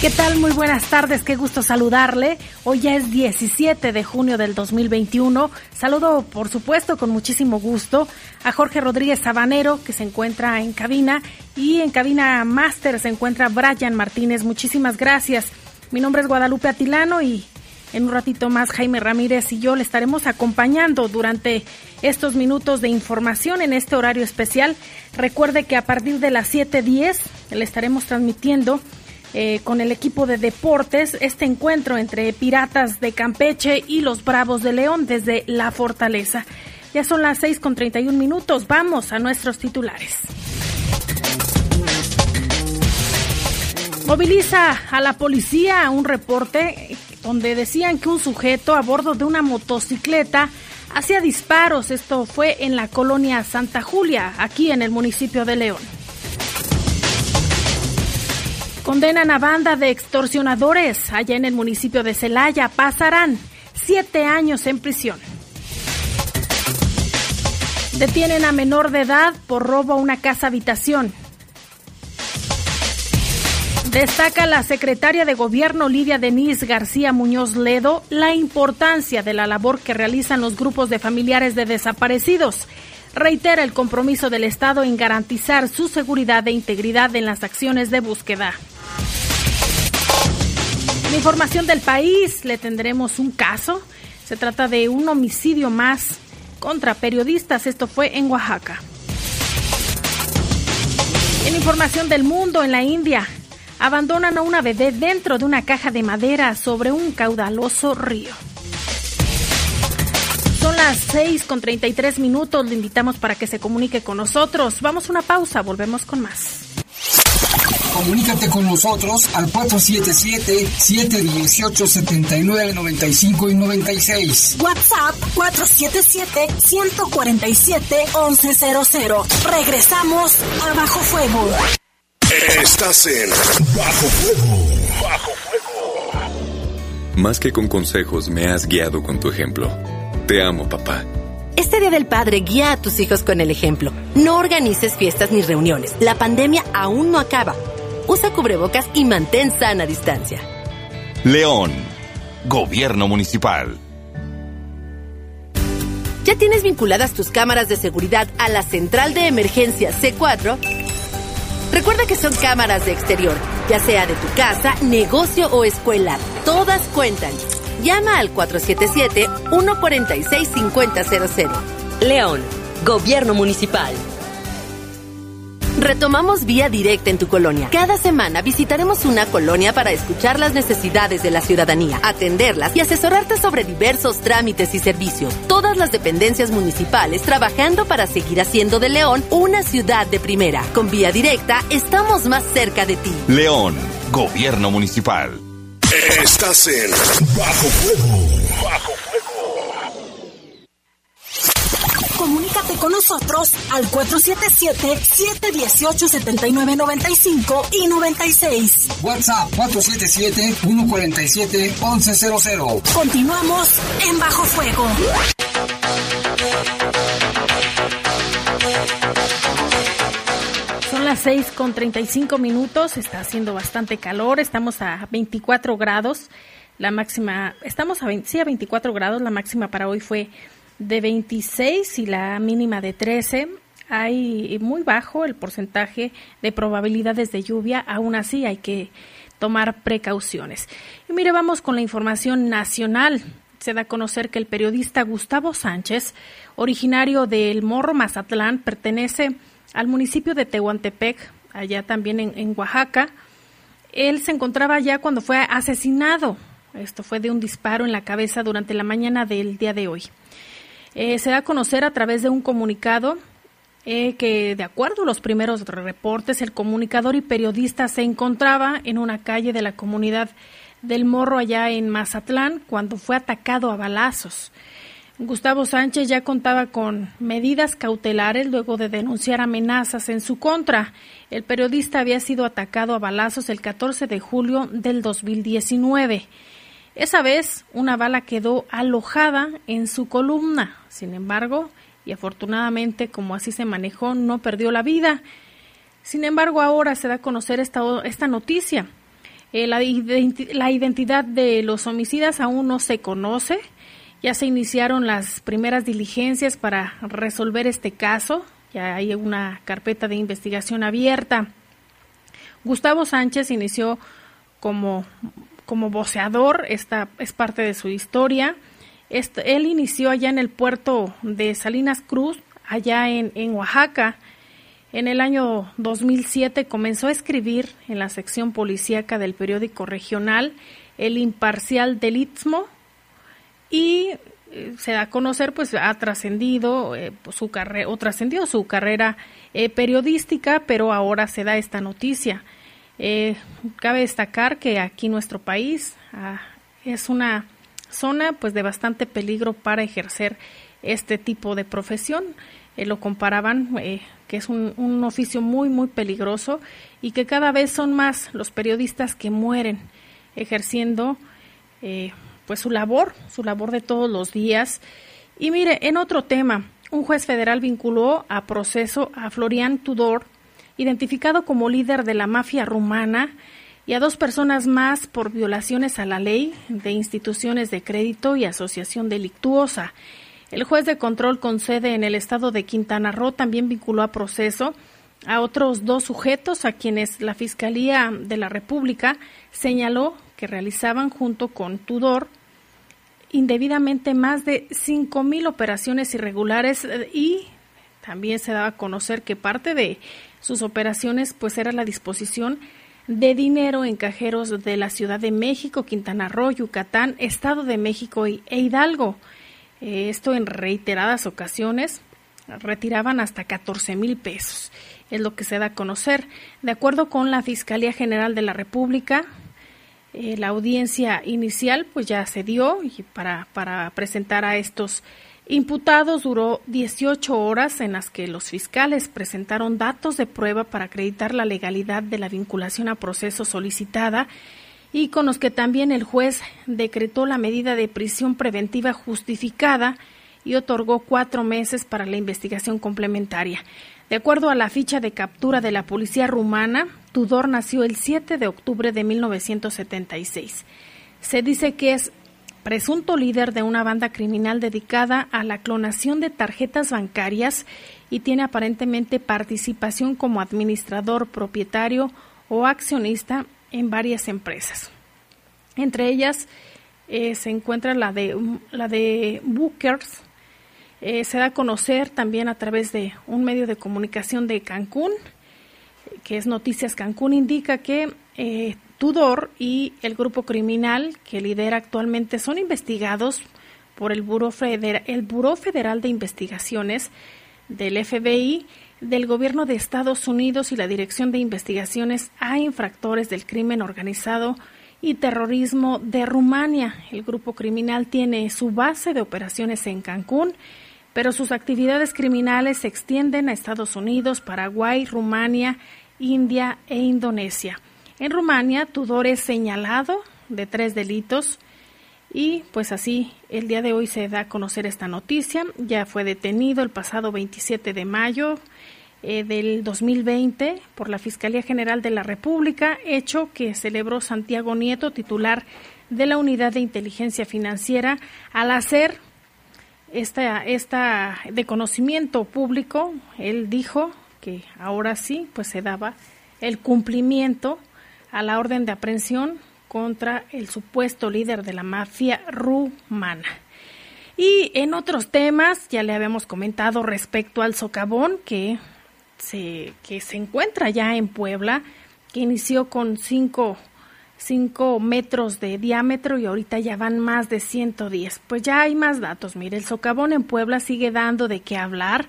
¿Qué tal? Muy buenas tardes, qué gusto saludarle. Hoy ya es 17 de junio del 2021. Saludo, por supuesto, con muchísimo gusto a Jorge Rodríguez Sabanero, que se encuentra en cabina, y en cabina máster se encuentra Brian Martínez. Muchísimas gracias. Mi nombre es Guadalupe Atilano y en un ratito más Jaime Ramírez y yo le estaremos acompañando durante estos minutos de información en este horario especial. Recuerde que a partir de las 7.10 le estaremos transmitiendo eh, con el equipo de deportes este encuentro entre Piratas de Campeche y los Bravos de León desde la Fortaleza. Ya son las 6 con 31 minutos. Vamos a nuestros titulares. Moviliza a la policía un reporte donde decían que un sujeto a bordo de una motocicleta hacía disparos. Esto fue en la colonia Santa Julia, aquí en el municipio de León. Condenan a banda de extorsionadores allá en el municipio de Celaya. Pasarán siete años en prisión. Detienen a menor de edad por robo a una casa habitación. Destaca la secretaria de Gobierno Lidia Denise García Muñoz Ledo la importancia de la labor que realizan los grupos de familiares de desaparecidos. Reitera el compromiso del Estado en garantizar su seguridad e integridad en las acciones de búsqueda. En información del país le tendremos un caso. Se trata de un homicidio más contra periodistas. Esto fue en Oaxaca. En información del mundo, en la India, abandonan a una bebé dentro de una caja de madera sobre un caudaloso río. Las 6 con 33 minutos. Le invitamos para que se comunique con nosotros. Vamos a una pausa. Volvemos con más. Comunícate con nosotros al 477-718-7995 y 96. WhatsApp 477-147-1100. Regresamos a Bajo Fuego. Estás en Bajo Fuego. Bajo Fuego. Más que con consejos, me has guiado con tu ejemplo. Te amo, papá. Este Día del Padre guía a tus hijos con el ejemplo. No organices fiestas ni reuniones. La pandemia aún no acaba usa cubrebocas y mantén sana distancia. León, Gobierno Municipal. ¿Ya tienes vinculadas tus cámaras de seguridad a la central de emergencia C4? Recuerda que son cámaras de exterior, ya sea de tu casa, negocio o escuela. Todas cuentan. Llama al 477-146-5000. León, Gobierno Municipal. Retomamos vía directa en tu colonia. Cada semana visitaremos una colonia para escuchar las necesidades de la ciudadanía, atenderlas y asesorarte sobre diversos trámites y servicios. Todas las dependencias municipales trabajando para seguir haciendo de León una ciudad de primera. Con vía directa estamos más cerca de ti. León, Gobierno Municipal. Estás en Bajo Fuego. Bajo Comunícate con nosotros al 477-718-7995 y 96. WhatsApp 477-147-1100. Continuamos en Bajo Fuego. Las 6 con 35 minutos, está haciendo bastante calor, estamos a 24 grados, la máxima, estamos a, sí, a 24 grados, la máxima para hoy fue de 26 y la mínima de 13. Hay muy bajo el porcentaje de probabilidades de lluvia, aún así hay que tomar precauciones. Y mire, vamos con la información nacional. Se da a conocer que el periodista Gustavo Sánchez, originario del Morro Mazatlán, pertenece al municipio de Tehuantepec, allá también en, Oaxaca. Él se encontraba allá cuando fue asesinado. Esto fue de un disparo en la cabeza durante la mañana del día de hoy. Eh, se da a conocer a través de un comunicado eh, que, de acuerdo a los primeros reportes, el comunicador y periodista se encontraba en una calle de la comunidad del Morro allá en Mazatlán cuando fue atacado a balazos. Gustavo Sánchez ya contaba con medidas cautelares luego de denunciar amenazas en su contra. El periodista había sido atacado a balazos el 14 de julio del 2019. Esa vez una bala quedó alojada en su columna. Sin embargo, y afortunadamente como así se manejó, no perdió la vida. Sin embargo, ahora se da a conocer esta, esta noticia. Eh, la, la identidad de los homicidas aún no se conoce ya se iniciaron las primeras diligencias para resolver este caso. Ya hay una carpeta de investigación abierta. Gustavo Sánchez inició como, como voceador, esta es parte de su historia. Él inició allá en el puerto de Salinas Cruz, allá en, en Oaxaca. En el año 2007 comenzó a escribir en la sección policíaca del periódico regional El Imparcial del Istmo, y eh, se da a conocer, pues ha trascendido eh, pues, su carrera o trascendió su carrera eh, periodística, pero ahora se da esta noticia. cabe destacar que aquí nuestro país ah, es una zona pues de bastante peligro para ejercer este tipo de profesión. lo comparaban que es un, oficio muy muy peligroso y que cada vez son más los periodistas que mueren ejerciendo pues su labor, su labor de todos los días. Y mire, en otro tema, un juez federal vinculó a proceso a Florian Tudor, identificado como líder de la mafia rumana, y a dos personas más por violaciones a la ley de instituciones de crédito y asociación delictuosa. El juez de control con sede en el estado de Quintana Roo también vinculó a proceso a otros dos sujetos a quienes la Fiscalía de la República señaló que realizaban junto con Tudor indebidamente más de 5.000 operaciones irregulares eh, y también se daba a conocer que parte de sus operaciones pues era la disposición de dinero en cajeros de la Ciudad de México, Quintana Roo, Yucatán, Estado de México e Hidalgo. Eh, esto en reiteradas ocasiones retiraban hasta 14 mil pesos, es lo que se da a conocer. De acuerdo con la Fiscalía General de la República, eh, la audiencia inicial pues ya se dio y para, para presentar a estos imputados duró 18 horas en las que los fiscales presentaron datos de prueba para acreditar la legalidad de la vinculación a proceso solicitada y con los que también el juez decretó la medida de prisión preventiva justificada y otorgó cuatro meses para la investigación complementaria. De acuerdo a la ficha de captura de la policía rumana, Tudor nació el 7 de octubre de 1976. Se dice que es presunto líder de una banda criminal dedicada a la clonación de tarjetas bancarias y tiene aparentemente participación como administrador, propietario o accionista en varias empresas. Entre ellas eh, se encuentra la de, la de Bookers, eh, se da a conocer también a través de un medio de comunicación de Cancún, que es Noticias Cancún, indica que eh, Tudor y el grupo criminal que lidera actualmente son investigados por el Buró, Federal, de Investigaciones del FBI, del Gobierno de Estados Unidos y la Dirección de Investigaciones a Infractores del Crimen Organizado y Terrorismo de Rumania. El grupo criminal tiene su base de operaciones en Cancún pero sus actividades criminales se extienden a Estados Unidos, Paraguay, Rumania, India e Indonesia. En Rumania, Tudor es señalado de tres delitos y pues así el día de hoy se da a conocer esta noticia. Ya fue detenido el pasado 27 de mayo eh, del 2020 por la Fiscalía General de la República, hecho que celebró Santiago Nieto, titular de la Unidad de Inteligencia Financiera, al hacer esta, esta de conocimiento público, él dijo que ahora sí, pues se daba el cumplimiento a la orden de aprehensión contra el supuesto líder de la mafia rumana. Y en otros temas, ya le habíamos comentado respecto al socavón, que se, que se encuentra ya en Puebla, que inició con 5 metros de diámetro y ahorita ya van más de 110. Pues ya hay más datos. Mire, el socavón en Puebla sigue dando de qué hablar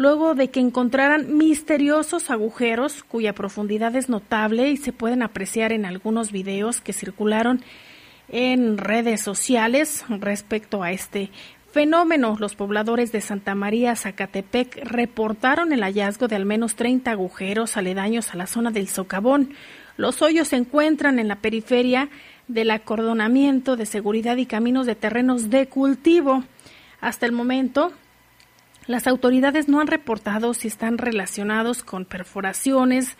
luego de que encontraran misteriosos agujeros cuya profundidad es notable y se pueden apreciar en algunos videos que circularon en redes sociales respecto a este fenómeno. Los pobladores de Santa María, Zacatepec, reportaron el hallazgo de al menos 30 agujeros aledaños a la zona del socavón. Los hoyos se encuentran en la periferia del acordonamiento de seguridad y caminos de terrenos de cultivo. Hasta el momento, las autoridades no han reportado si están relacionados con perforaciones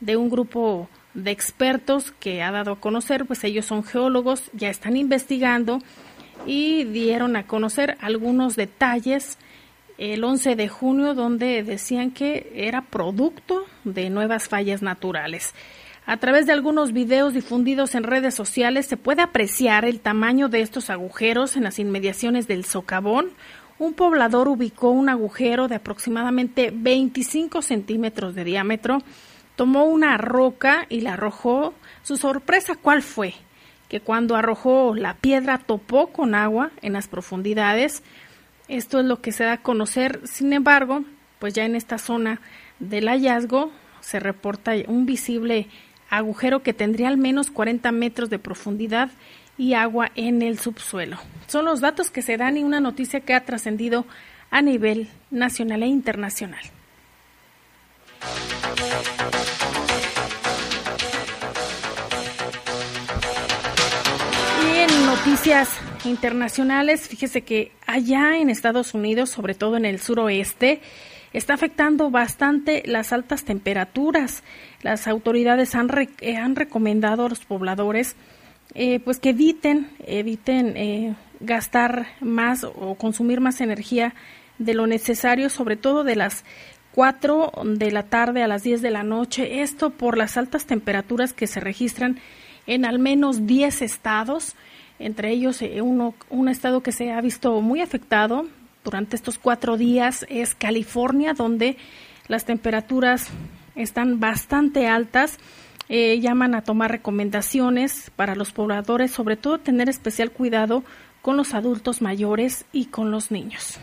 de un grupo de expertos que ha dado a conocer, pues ellos son geólogos, ya están investigando y dieron a conocer algunos detalles el 11 de junio donde decían que era producto de nuevas fallas naturales. A través de algunos videos difundidos en redes sociales se puede apreciar el tamaño de estos agujeros en las inmediaciones del socavón, un poblador ubicó un agujero de aproximadamente 25 centímetros de diámetro, tomó una roca y la arrojó. Su sorpresa, ¿cuál fue? Que cuando arrojó la piedra topó con agua en las profundidades. Esto es lo que se da a conocer. Sin embargo, pues ya en esta zona del hallazgo se reporta un visible agujero que tendría al menos 40 metros de profundidad y agua en el subsuelo. Son los datos que se dan y una noticia que ha trascendido a nivel nacional e internacional. Y en noticias internacionales, fíjese que allá en Estados Unidos, sobre todo en el suroeste, está afectando bastante las altas temperaturas. Las autoridades han, eh, han recomendado a los pobladores eh, pues que eviten, eviten eh, gastar más o consumir más energía de lo necesario, sobre todo de las 4 de la tarde a las 10 de la noche. Esto por las altas temperaturas que se registran en al menos 10 estados, entre ellos eh, uno, un estado que se ha visto muy afectado durante estos cuatro días es California, donde las temperaturas están bastante altas eh, llaman a tomar recomendaciones para los pobladores, sobre todo tener especial cuidado con los adultos mayores y con los niños.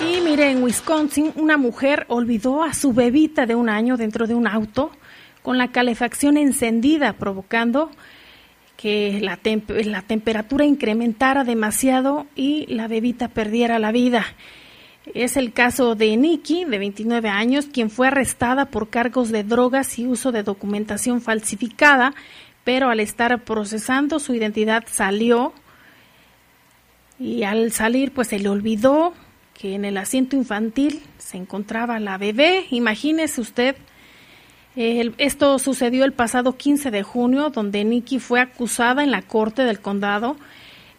Y mire, en Wisconsin una mujer olvidó a su bebita de un año dentro de un auto con la calefacción encendida, provocando que la, temperatura incrementara demasiado y la bebita perdiera la vida. Es el caso de Nikki, de 29 años, quien fue arrestada por cargos de drogas y uso de documentación falsificada, pero al estar procesando su identidad salió y al salir pues se le olvidó que en el asiento infantil se encontraba la bebé. Imagínese usted, esto sucedió el pasado 15 de junio, donde Nikki fue acusada en la corte del condado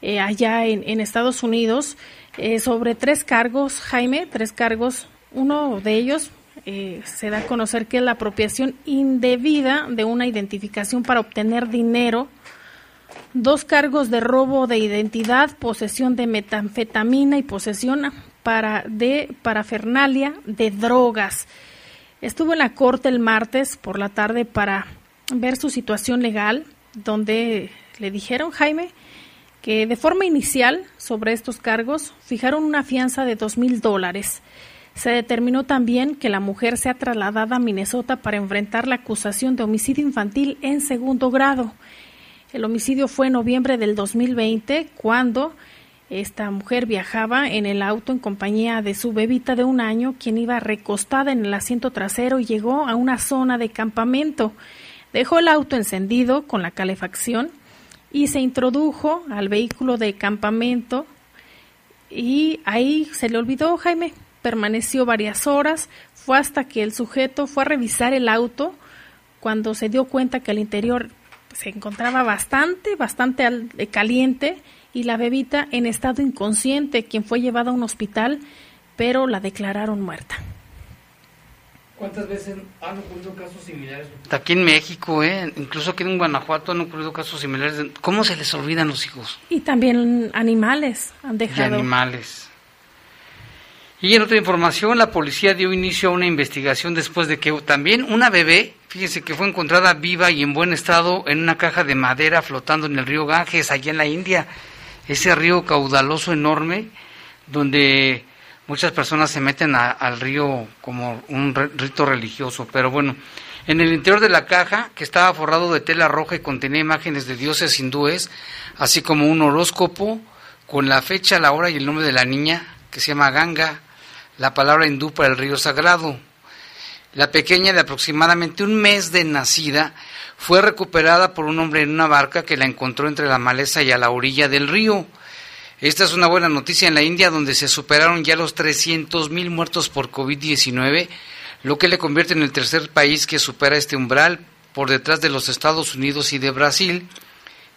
eh, allá en, en Estados Unidos eh, sobre tres cargos, Jaime, tres cargos. Uno de ellos eh, se da a conocer que es la apropiación indebida de una identificación para obtener dinero. Dos cargos de robo de identidad, posesión de metanfetamina y posesión para, de parafernalia de drogas. Estuvo en la corte el martes por la tarde para ver su situación legal, donde le dijeron, Jaime, que de forma inicial sobre estos cargos fijaron una fianza de dos mil dólares. Se determinó también que la mujer sea trasladada a Minnesota para enfrentar la acusación de homicidio infantil en segundo grado. El homicidio fue en noviembre del 2020 cuando esta mujer viajaba en el auto en compañía de su bebita de un año, quien iba recostada en el asiento trasero y llegó a una zona de campamento. Dejó el auto encendido con la calefacción y se introdujo al vehículo de campamento y ahí se le olvidó Jaime, permaneció varias horas, fue hasta que el sujeto fue a revisar el auto cuando se dio cuenta que el interior se encontraba bastante, bastante caliente y la bebita en estado inconsciente, quien fue llevada a un hospital, pero la declararon muerta. ¿Cuántas veces han ocurrido casos similares? Aquí en México, ¿eh? incluso aquí en Guanajuato han ocurrido casos similares. ¿Cómo se les olvidan los hijos? Y también animales han dejado. Y animales. Y en otra información, la policía dio inicio a una investigación después de que también una bebé, fíjese que fue encontrada viva y en buen estado en una caja de madera flotando en el río Ganges, allá en la India. Ese río caudaloso enorme, donde muchas personas se meten al río como un rito religioso. Pero bueno, en el interior de la caja, que estaba forrado de tela roja y contenía imágenes de dioses hindúes, así como un horóscopo con la fecha, la hora y el nombre de la niña, que se llama Ganga la palabra hindú para el río sagrado. La pequeña de aproximadamente un mes de nacida fue recuperada por un hombre en una barca que la encontró entre la maleza y a la orilla del río. Esta es una buena noticia en la India, donde se superaron ya los 300.000 muertos por COVID-19, lo que le convierte en el tercer país que supera este umbral por detrás de los Estados Unidos y de Brasil,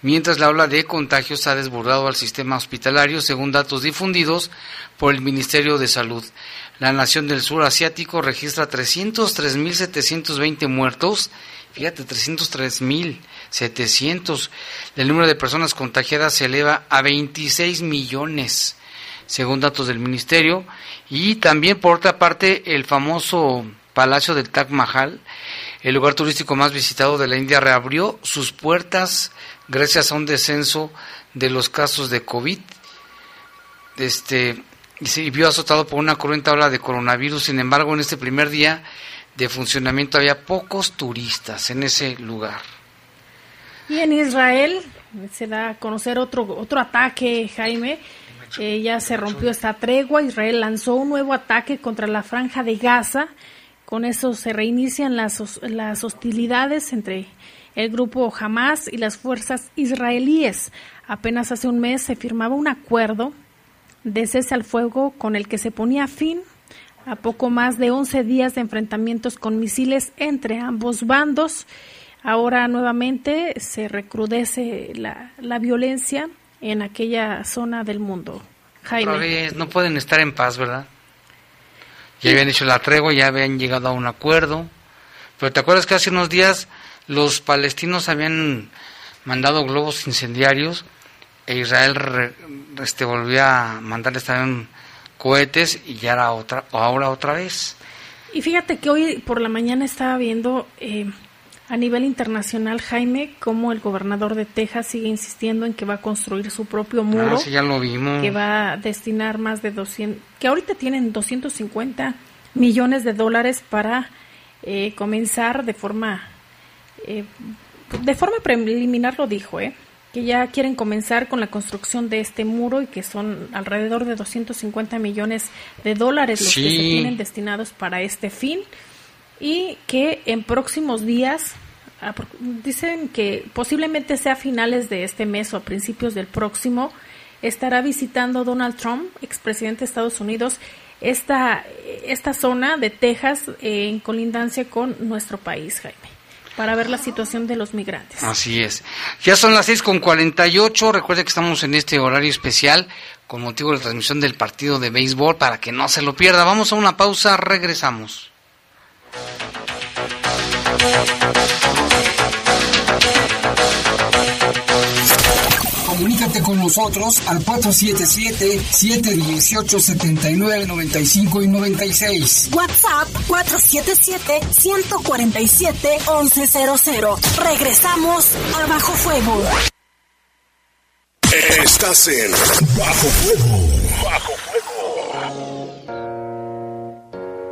mientras la ola de contagios ha desbordado al sistema hospitalario, según datos difundidos por el Ministerio de Salud. La nación del sur asiático registra 303.720 muertos, fíjate, 303.700. El número de personas contagiadas se eleva a 26 millones, según datos del ministerio. Y también, por otra parte, el famoso Palacio del Taj Mahal, el lugar turístico más visitado de la India, reabrió sus puertas gracias a un descenso de los casos de COVID. Este, y se vio azotado por una cruenta ola de coronavirus. Sin embargo, en este primer día de funcionamiento había pocos turistas en ese lugar. Y en Israel se da a conocer otro, otro ataque, Jaime. Eh, ya se rompió esta tregua. Israel lanzó un nuevo ataque contra la franja de Gaza. Con eso se reinician las, las hostilidades entre el grupo Hamas y las fuerzas israelíes. Apenas hace un mes se firmaba un acuerdo de cese al fuego con el que se ponía fin a poco más de 11 días de enfrentamientos con misiles entre ambos bandos. Ahora nuevamente se recrudece la, la violencia en aquella zona del mundo. Jaime. no pueden estar en paz, ¿verdad? Ya habían hecho la tregua, ya habían llegado a un acuerdo. Pero ¿te acuerdas que hace unos días los palestinos habían mandado globos incendiarios e Israel este, volvió a mandarles también cohetes y ya era otra, ahora otra vez. Y fíjate que hoy por la mañana estaba viendo eh, a nivel internacional, Jaime, cómo el gobernador de Texas sigue insistiendo en que va a construir su propio muro. Ah, ya lo vimos. Que va a destinar más de 200, que ahorita tienen 250 millones de dólares para eh, comenzar de forma, eh, de forma preliminar lo dijo, ¿eh? Que ya quieren comenzar con la construcción de este muro y que son alrededor de 250 millones de dólares los que se tienen destinados para este fin y que en próximos días ah, dicen que posiblemente sea a finales de este mes o a principios del próximo estará visitando Donald Trump, expresidente de Estados Unidos, esta, esta zona de Texas eh, en colindancia con nuestro país, Jaime para ver la situación de los migrantes. Así es. Ya son las 6.48. Recuerde que estamos en este horario especial con motivo de la transmisión del partido de béisbol para que no se lo pierda. Vamos a una pausa, regresamos. Comunícate con nosotros al 477-718-7995 y 96. WhatsApp 477-147-1100. Regresamos a Bajo Fuego. Estás en Bajo Fuego. Bajo Fuego.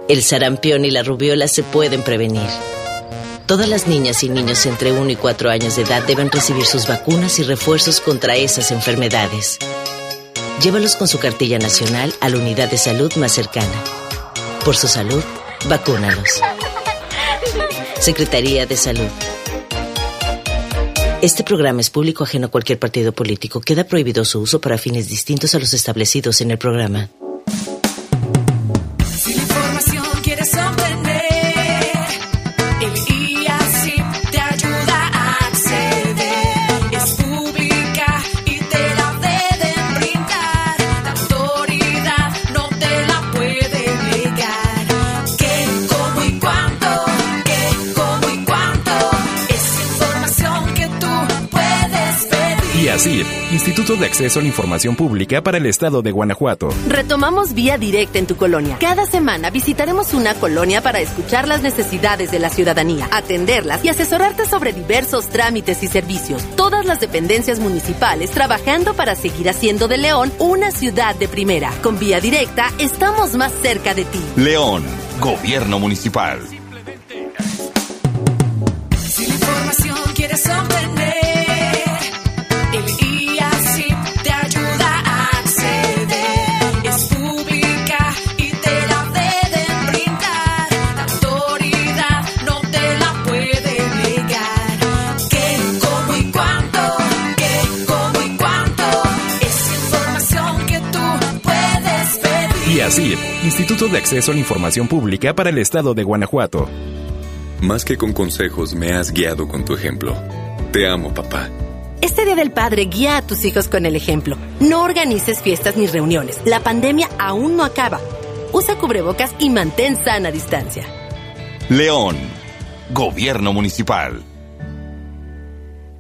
El sarampión y la rubiola se pueden prevenir. Todas las niñas y niños entre 1 y 4 años de edad deben recibir sus vacunas y refuerzos contra esas enfermedades. Llévalos con su cartilla nacional a la unidad de salud más cercana. Por su salud, vacúnalos. Secretaría de Salud. Este programa es público ajeno a cualquier partido político. Queda prohibido su uso para fines distintos a los establecidos en el programa. Instituto de Acceso a la Información Pública para el Estado de Guanajuato. Retomamos vía directa en tu colonia. Cada semana visitaremos una colonia para escuchar las necesidades de la ciudadanía, atenderlas y asesorarte sobre diversos trámites y servicios. Todas las dependencias municipales trabajando para seguir haciendo de León una ciudad de primera. Con vía directa estamos más cerca de ti. León, Gobierno Municipal. Instituto de Acceso a la Información Pública para el Estado de Guanajuato. Más que con consejos, me has guiado con tu ejemplo. Te amo, papá. Este Día del Padre guía a tus hijos con el ejemplo. No organices fiestas ni reuniones. La pandemia aún no acaba. Usa cubrebocas y mantén sana distancia. León, Gobierno Municipal.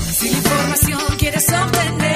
Si la información quieres obtener,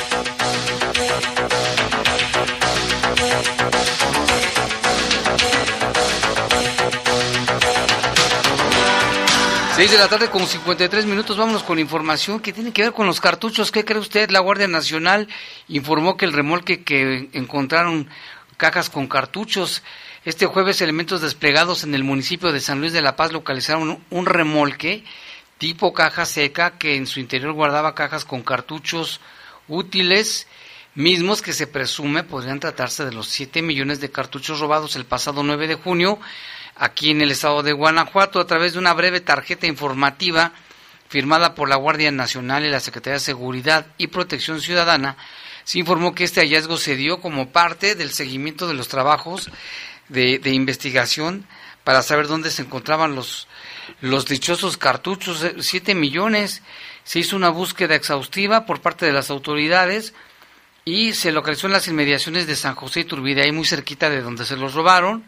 Seis de la tarde con 53 minutos, vámonos con información que tiene que ver con los cartuchos. ¿Qué cree usted? La Guardia Nacional informó que el remolque que encontraron cajas con cartuchos. Este jueves elementos desplegados en el municipio de San Luis de la Paz localizaron un remolque tipo caja seca que en su interior guardaba cajas con cartuchos útiles mismos que se presume podrían tratarse de los 7 millones de cartuchos robados el pasado 9 de junio aquí en el estado de Guanajuato a través de una breve tarjeta informativa firmada por la Guardia Nacional y la Secretaría de Seguridad y Protección Ciudadana, se informó que este hallazgo se dio como parte del seguimiento de los trabajos de, investigación para saber dónde se encontraban los, los dichosos cartuchos, 7 millones. Se hizo una búsqueda exhaustiva por parte de las autoridades y se localizó en las inmediaciones de San José Iturbide, ahí muy cerquita de donde se los robaron.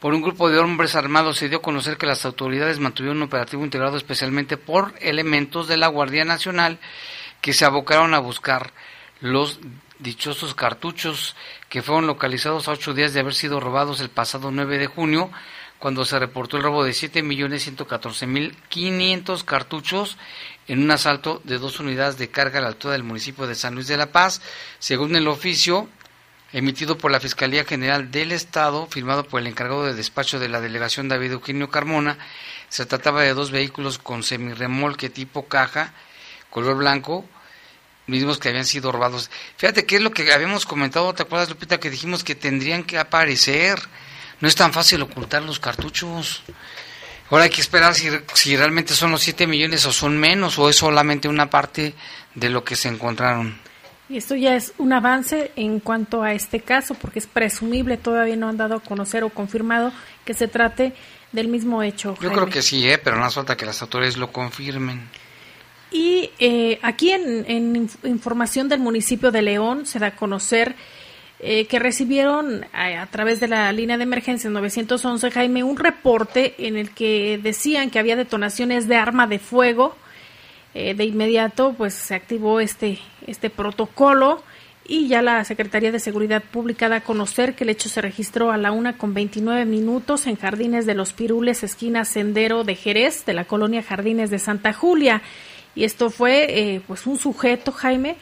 Por un grupo de hombres armados se dio a conocer que las autoridades mantuvieron un operativo integrado especialmente por elementos de la Guardia Nacional que se abocaron a buscar los dichosos cartuchos que fueron localizados a ocho días de haber sido robados el pasado 9 de junio, cuando se reportó el robo de 7.114.500 cartuchos en un asalto de dos unidades de carga a la altura del municipio de San Luis de la Paz. Según el oficio emitido por la Fiscalía General del Estado, firmado por el encargado de despacho de la delegación David Eugenio Carmona, se trataba de dos vehículos con semirremolque tipo caja, color blanco, mismos que habían sido robados. Fíjate que es lo que habíamos comentado, ¿te acuerdas, Lupita, que dijimos que tendrían que aparecer? No es tan fácil ocultar los cartuchos. Ahora hay que esperar si, si realmente son los 7 millones o son menos o es solamente una parte de lo que se encontraron. Y esto ya es un avance en cuanto a este caso, porque es presumible, todavía no han dado a conocer o confirmado que se trate del mismo hecho. Yo creo que sí, ¿eh? pero no hace falta que las autoridades lo confirmen. Y eh, aquí en, en inf- información del municipio de León se da a conocer eh, que recibieron a, a través de la línea de emergencia 911, Jaime, un reporte en el que decían que había detonaciones de arma de fuego. Eh, de inmediato, pues se activó este, este protocolo y ya la Secretaría de Seguridad Pública da a conocer que el hecho se registró a la una con 29 minutos en Jardines de los Pirules, esquina Sendero de Jerez, de la colonia Jardines de Santa Julia. Y esto fue eh, pues un sujeto, Jaime,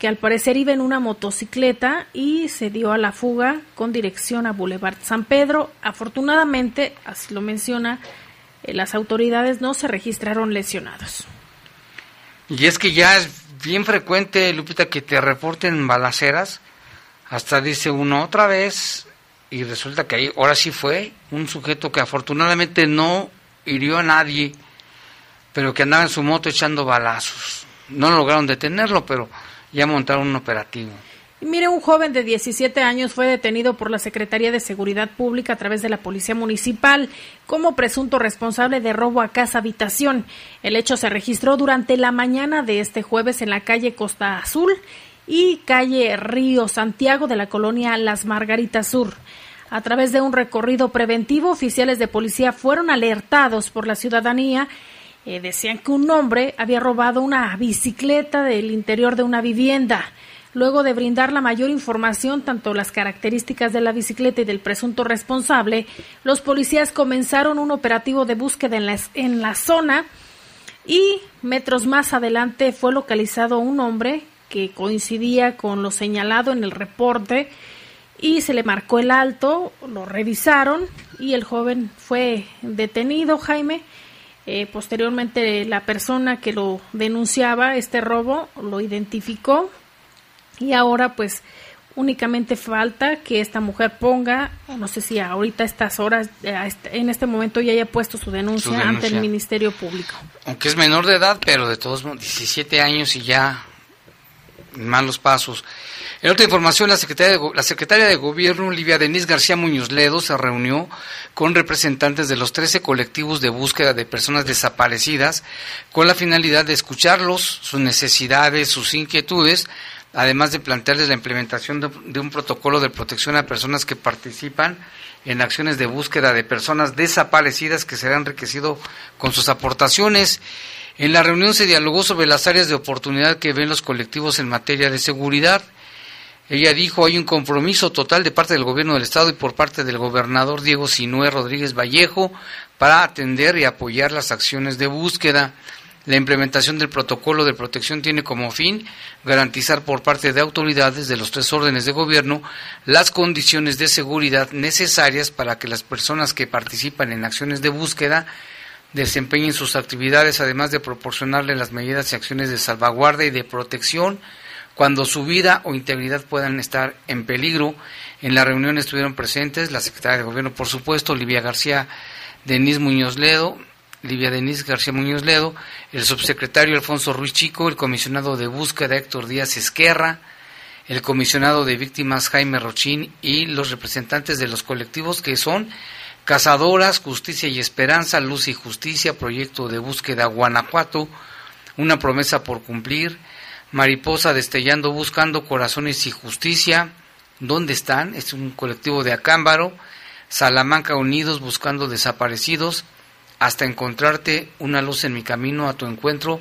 que al parecer iba en una motocicleta y se dio a la fuga con dirección a Boulevard San Pedro. Afortunadamente, así lo menciona, eh, las autoridades no se registraron lesionados. Y es que ya bien frecuente, Lupita, que te reporten balaceras. Hasta dice uno otra vez y resulta que ahí, ahora sí fue un sujeto que afortunadamente no hirió a nadie, pero que andaba en su moto echando balazos. No lograron detenerlo, pero ya montaron un operativo. Mire, un joven de 17 años fue detenido por la Secretaría de Seguridad Pública a través de la Policía Municipal como presunto responsable de robo a casa habitación. El hecho se registró durante la mañana de este jueves en la calle Costa Azul y calle Río Santiago de la colonia Las Margaritas Sur. A través de un recorrido preventivo, oficiales de policía fueron alertados por la ciudadanía. Eh, decían que un hombre había robado una bicicleta del interior de una vivienda. Luego de brindar la mayor información, tanto las características de la bicicleta y del presunto responsable, los policías comenzaron un operativo de búsqueda en la, en la zona y metros más adelante fue localizado un hombre que coincidía con lo señalado en el reporte y se le marcó el alto, lo revisaron y el joven fue detenido, Jaime. Eh, posteriormente la persona que lo denunciaba, este robo, lo identificó y ahora pues únicamente falta que esta mujer ponga, no sé si ahorita a estas horas, eh, este- en este momento ya haya puesto su denuncia, Su ante el. Ministerio Público. Aunque es menor de edad, pero de todos modos, 17 años y ya malos pasos. En otra información, la secretaria, de, la secretaria de Gobierno, Olivia Denise García Muñoz Ledo, se reunió con representantes de los 13 colectivos de búsqueda de personas desaparecidas con la finalidad de escucharlos, sus necesidades, sus inquietudes, además de plantearles la implementación de, un protocolo de protección a personas que participan en acciones de búsqueda de personas desaparecidas que será enriquecido con sus aportaciones. En la reunión se dialogó sobre las áreas de oportunidad que ven los colectivos en materia de seguridad. Ella dijo, hay un compromiso total de parte del gobierno del Estado y por parte del gobernador Diego Sinué Rodríguez Vallejo para atender y apoyar las acciones de búsqueda. La implementación del protocolo de protección tiene como fin garantizar por parte de autoridades de los tres órdenes de gobierno las condiciones de seguridad necesarias para que las personas que participan en acciones de búsqueda desempeñen sus actividades, además de proporcionarle las medidas y acciones de salvaguarda y de protección cuando su vida o integridad puedan estar en peligro. En la reunión estuvieron presentes la secretaria de Gobierno, por supuesto, Olivia García Denise Muñoz Ledo, Livia Denise García Muñoz Ledo, el subsecretario Alfonso Ruiz Chico, el comisionado de búsqueda Héctor Díaz Esquerra, el comisionado de víctimas Jaime Rochín y los representantes de los colectivos que son Cazadoras, Justicia y Esperanza, Luz y Justicia, Proyecto de Búsqueda Guanajuato, Una promesa por cumplir, Mariposa Destellando Buscando Corazones y Justicia, ¿dónde están? Es un colectivo de Acámbaro, Salamanca Unidos Buscando Desaparecidos, hasta encontrarte una luz en mi camino a tu encuentro,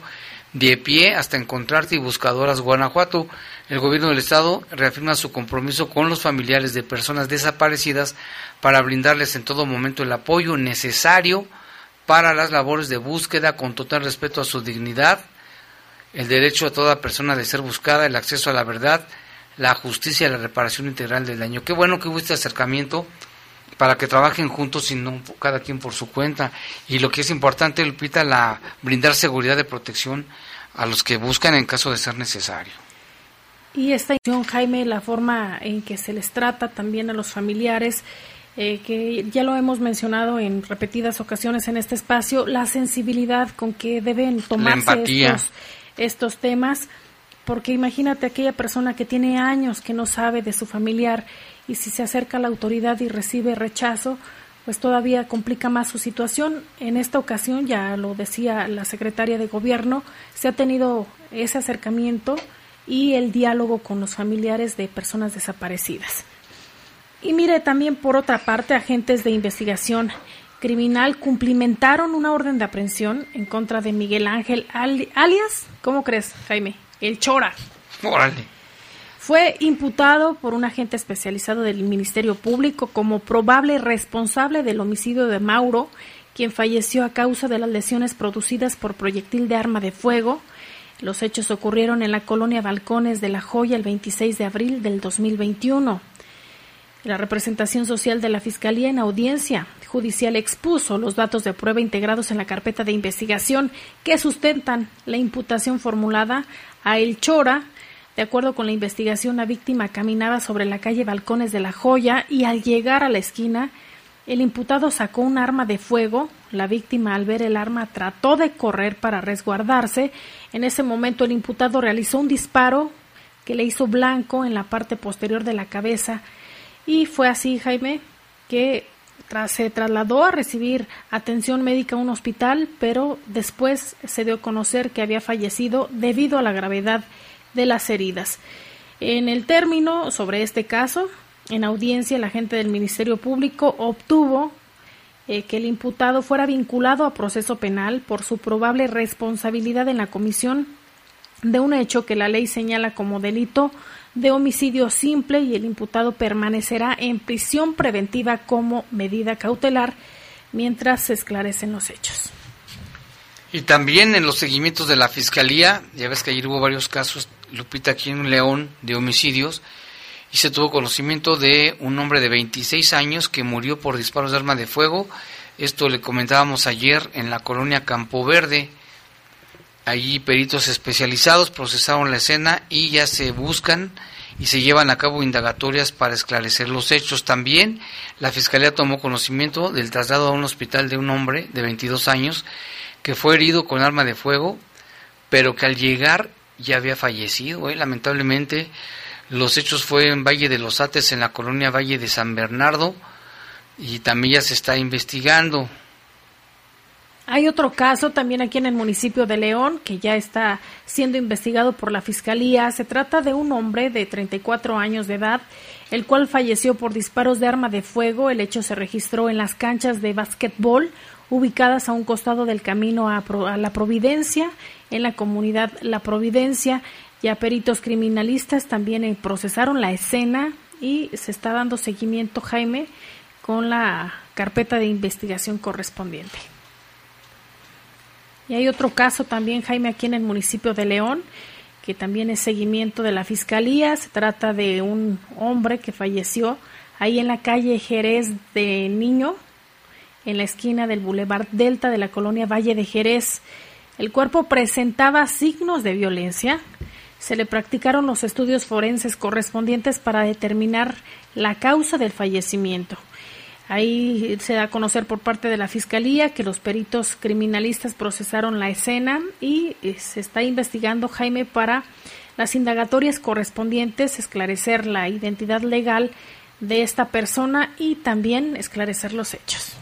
de pie hasta encontrarte y buscadoras Guanajuato. El gobierno del estado reafirma su compromiso con los familiares de personas desaparecidas para brindarles en todo momento el apoyo necesario para las labores de búsqueda con total respeto a su dignidad, el derecho a toda persona de ser buscada, el acceso a la verdad, la justicia y la reparación integral del daño. Qué bueno que hubo este acercamiento para que trabajen juntos y no cada quien por su cuenta. Y lo que es importante, Lupita, la brindar seguridad de protección a los que buscan en caso de ser necesario. Y esta acción, Jaime, la forma en que se les trata también a los familiares, eh, que ya lo hemos mencionado en repetidas ocasiones en este espacio, la sensibilidad con que deben tomarse estos, estos temas, porque imagínate aquella persona que tiene años que no sabe de su familiar y si se acerca a la autoridad y recibe rechazo, pues todavía complica más su situación. En esta ocasión, ya lo decía la secretaria de gobierno, se ha tenido ese acercamiento y el diálogo con los familiares de personas desaparecidas. Y mire, también por otra parte, agentes de investigación criminal cumplimentaron una orden de aprehensión en contra de Miguel Ángel alias, ¿cómo crees, Jaime? El Chora. Órale. Fue imputado por un agente especializado del Ministerio Público como probable responsable del homicidio de Mauro, quien falleció a causa de las lesiones producidas por proyectil de arma de fuego. Los hechos ocurrieron en la colonia Balcones de La Joya el 26 de abril del 2021. La representación social de la Fiscalía en audiencia judicial expuso los datos de prueba integrados en la carpeta de investigación que sustentan la imputación formulada a El Chora. De acuerdo con la investigación, la víctima caminaba sobre la calle Balcones de La Joya y al llegar a la esquina, el imputado sacó un arma de fuego. La víctima, al ver el arma, trató de correr para resguardarse. En ese momento, el imputado realizó un disparo que le hizo blanco en la parte posterior de la cabeza y fue así, Jaime, que se trasladó a recibir atención médica a un hospital, pero después se dio a conocer que había fallecido debido a la gravedad de las heridas. En el término sobre este caso, en audiencia, el agente del Ministerio Público obtuvo eh, que el imputado fuera vinculado a proceso penal por su probable responsabilidad en la comisión de un hecho que la ley señala como delito de homicidio simple y el imputado permanecerá en prisión preventiva como medida cautelar mientras se esclarecen los hechos. Y también en los seguimientos de la Fiscalía, ya ves que ayer hubo varios casos, Lupita, aquí en León, de homicidios, y se tuvo conocimiento de un hombre de 26 años que murió por disparos de arma de fuego. Esto le comentábamos ayer en la colonia Campo Verde. Allí peritos especializados procesaron la escena y ya se buscan y se llevan a cabo indagatorias para esclarecer los hechos. También la Fiscalía tomó conocimiento del traslado a un hospital de un hombre de 22 años que fue herido con arma de fuego, pero que al llegar ya había fallecido. ¿eh? Lamentablemente, los hechos fue en Valle de los Ates, en la colonia Valle de San Bernardo, y también ya se está investigando. Hay otro caso también aquí en el municipio de León que ya está siendo investigado por la Fiscalía. Se trata de un hombre de 34 años de edad, el cual falleció por disparos de arma de fuego. El hecho se registró en las canchas de básquetbol ubicadas a un costado del camino a, La Providencia, en la comunidad La Providencia. Ya peritos criminalistas también eh, procesaron la escena y se está dando seguimiento, Jaime, con la carpeta de investigación correspondiente. Y hay otro caso también, Jaime, aquí en el municipio de León, que también es seguimiento de la Fiscalía. Se trata de un hombre que falleció ahí en la calle Jerez de Niño, en la esquina del Boulevard Delta de la colonia Valle de Jerez. El cuerpo presentaba signos de violencia. Se le practicaron los estudios forenses correspondientes para determinar la causa del fallecimiento. Ahí se da a conocer por parte de la Fiscalía que los peritos criminalistas procesaron la escena y eh, se está investigando, Jaime, para las indagatorias correspondientes, esclarecer la identidad legal de esta persona y también esclarecer los hechos.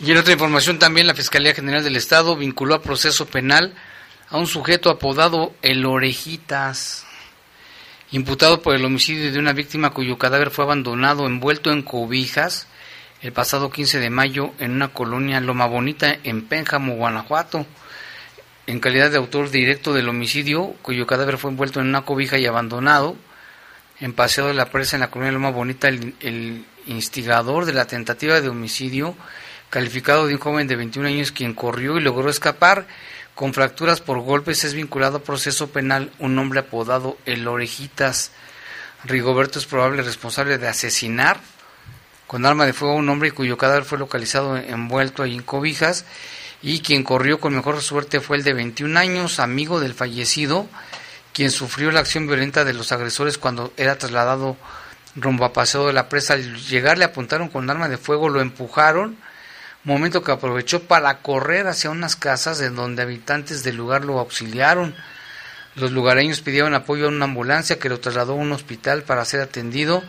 Y en otra información también la Fiscalía General del Estado vinculó a proceso penal a un sujeto apodado El Orejitas imputado por el homicidio de una víctima cuyo cadáver fue abandonado envuelto en cobijas el pasado 15 de mayo en una colonia Loma Bonita en Pénjamo, Guanajuato. En calidad de autor directo del homicidio, cuyo cadáver fue envuelto en una cobija y abandonado en Paseo de la Presa en la colonia Loma Bonita, el, el instigador de la tentativa de homicidio, calificado de un joven de 21 años quien corrió y logró escapar, con fracturas por golpes es vinculado a proceso penal un hombre apodado El Orejitas. Rigoberto es probable responsable de asesinar con arma de fuego a un hombre cuyo cadáver fue localizado envuelto en cobijas y quien corrió con mejor suerte fue el de 21 años, amigo del fallecido, quien sufrió la acción violenta de los agresores cuando era trasladado rumbo a Paseo de la Presa. Al llegar le apuntaron con arma de fuego, lo empujaron, momento que aprovechó para correr hacia unas casas en donde habitantes del lugar lo auxiliaron. Los lugareños pidieron apoyo a una ambulancia que lo trasladó a un hospital para ser atendido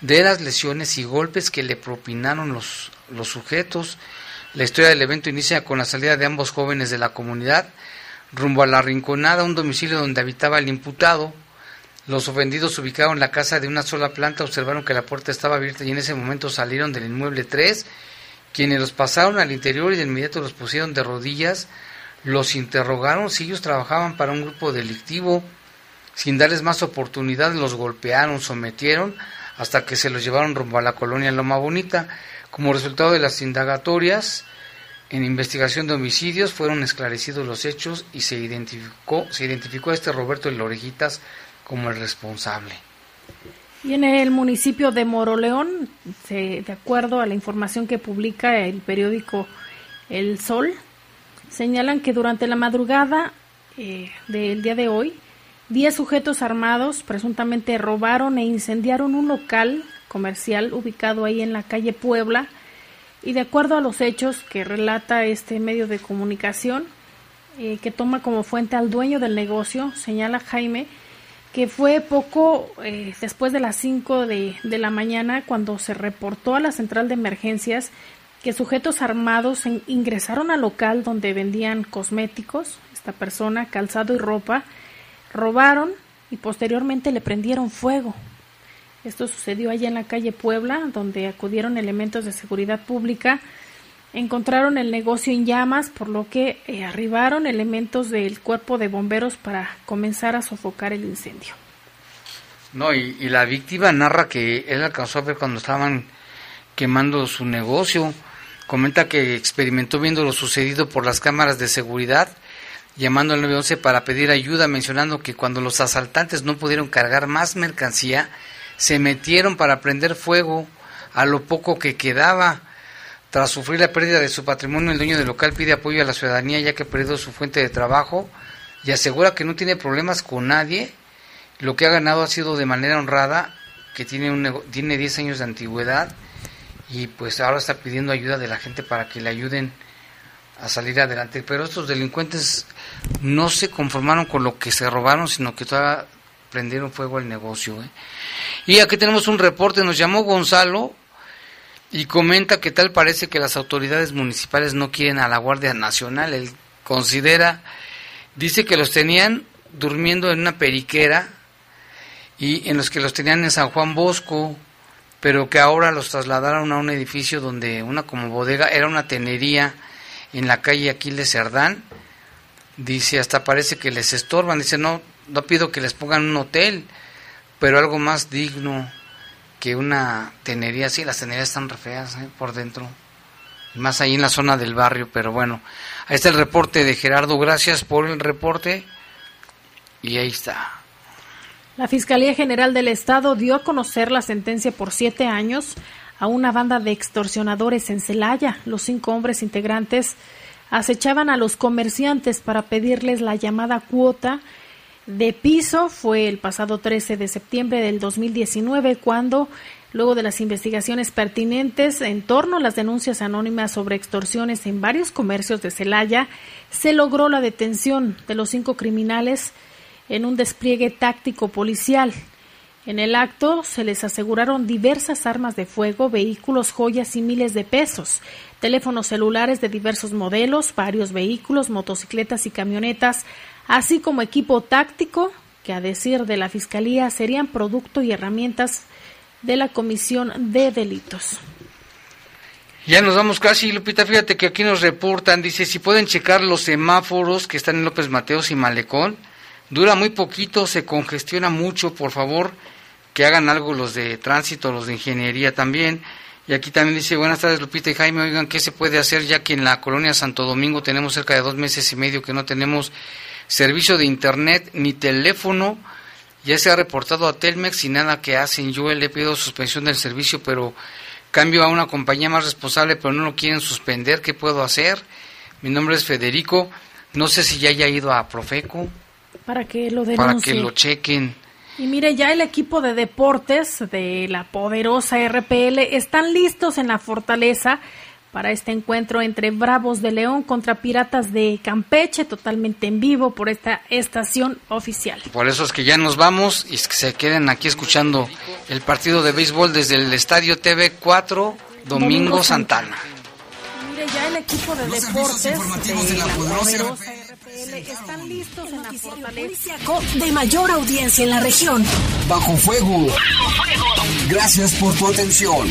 de las lesiones y golpes que le propinaron los, los sujetos. La historia del evento inicia con la salida de ambos jóvenes de la comunidad rumbo a la Rinconada, un domicilio donde habitaba el imputado. Los ofendidos ubicaron la casa de una sola planta, observaron que la puerta estaba abierta y en ese momento salieron del inmueble tres, quienes los pasaron al interior y de inmediato los pusieron de rodillas, los interrogaron si ellos trabajaban para un grupo delictivo, sin darles más oportunidad los golpearon, sometieron, hasta que se los llevaron rumbo a la colonia Loma Bonita. Como resultado de las indagatorias, en investigación de homicidios fueron esclarecidos los hechos y se identificó, se identificó a este Roberto de Orejitas como el responsable. Y en el municipio de Moroleón, se- de acuerdo a la información que publica el periódico El Sol, señalan que durante la madrugada eh, del día de hoy, 10 sujetos armados presuntamente robaron e incendiaron un local comercial ubicado ahí en la calle Puebla. Y de acuerdo a los hechos que relata este medio de comunicación, eh, que toma como fuente al dueño del negocio, señala Jaime, que fue poco eh, después de las 5 de, de la mañana cuando se reportó a la central de emergencias que sujetos armados en- ingresaron al local donde vendían cosméticos, esta persona, calzado y ropa, robaron y posteriormente le prendieron fuego. Esto sucedió allá en la calle Puebla, donde acudieron elementos de seguridad pública, encontraron el negocio en llamas, por lo que eh, arribaron elementos del cuerpo de bomberos para comenzar a sofocar el incendio. No, y, y la víctima narra que él alcanzó a ver cuando estaban quemando su negocio. Comenta que experimentó viendo lo sucedido por las cámaras de seguridad, llamando al 911 para pedir ayuda, mencionando que cuando los asaltantes no pudieron cargar más mercancía, se metieron para prender fuego a lo poco que quedaba. Tras sufrir la pérdida de su patrimonio, el dueño del local pide apoyo a la ciudadanía ya que ha perdido su fuente de trabajo y asegura que no tiene problemas con nadie. Lo que ha ganado ha sido de manera honrada, que tiene, un, tiene 10 años de antigüedad y pues ahora está pidiendo ayuda de la gente para que le ayuden a salir adelante. Pero estos delincuentes no se conformaron con lo que se robaron, sino que todavía prendieron fuego al negocio. ¿eh? Y aquí tenemos un reporte, nos llamó Gonzalo y comenta que tal parece que las autoridades municipales no quieren a la Guardia Nacional. Él considera, dice que los tenían durmiendo en una periquera y en los que los tenían en San Juan Bosco, pero que ahora los trasladaron a un edificio donde una como bodega era una tenería en la calle Aquiles Cerdán. Dice, hasta parece que les estorban. Dice, no, no pido que les pongan un hotel, pero algo más digno que una tenería. Sí, las tenerías están re feas ¿eh? por dentro. Más ahí en la zona del barrio, pero bueno. Ahí está el reporte de Gerardo. Gracias por el reporte. Y ahí está. La Fiscalía General del Estado dio a conocer la sentencia por siete años a una banda de extorsionadores en Celaya. Los cinco hombres integrantes acechaban a los comerciantes para pedirles la llamada cuota de piso. Fue el pasado 13 de septiembre del 2019 cuando, luego de las investigaciones pertinentes en torno a las denuncias anónimas sobre extorsiones en varios comercios de Celaya, se logró la detención de los cinco criminales en un despliegue táctico policial. En el acto se les aseguraron diversas armas de fuego, vehículos, joyas y miles de pesos, teléfonos celulares de diversos modelos, varios vehículos, motocicletas y camionetas, así como equipo táctico que a decir de la Fiscalía serían producto y herramientas de la Comisión de Delitos. Ya nos vamos casi, Lupita, fíjate que aquí nos reportan, dice, si pueden checar los semáforos que están en López Mateos y Malecón, dura muy poquito, se congestiona mucho, por favor, que hagan algo los de tránsito, los de ingeniería también. Y aquí también dice, buenas tardes Lupita y Jaime, oigan, ¿qué se puede hacer ya que en la colonia Santo Domingo tenemos cerca de dos meses y medio que no tenemos servicio de internet ni teléfono? Ya se ha reportado a Telmex y nada que hacen. Yo le pido suspensión del servicio, pero cambio a una compañía más responsable, pero no lo quieren suspender. ¿Qué puedo hacer? Mi nombre es Federico. No sé si ya haya ido a Profeco Para que lo para denuncie. que lo chequen. Y mire, ya el equipo de deportes de la poderosa RPL están listos en la fortaleza para este encuentro entre Bravos de León contra Piratas de Campeche, totalmente en vivo por esta estación oficial. Por eso es que ya nos vamos y es que se queden aquí escuchando el partido de béisbol desde el Estadio TV 4, Domingo, Domingo Santana. Mire, ya el equipo de Los deportes informativos de de la la poderosa poderosa RPL están listos en la fortaleza. De mayor audiencia en la región. Bajo fuego. Gracias por tu atención.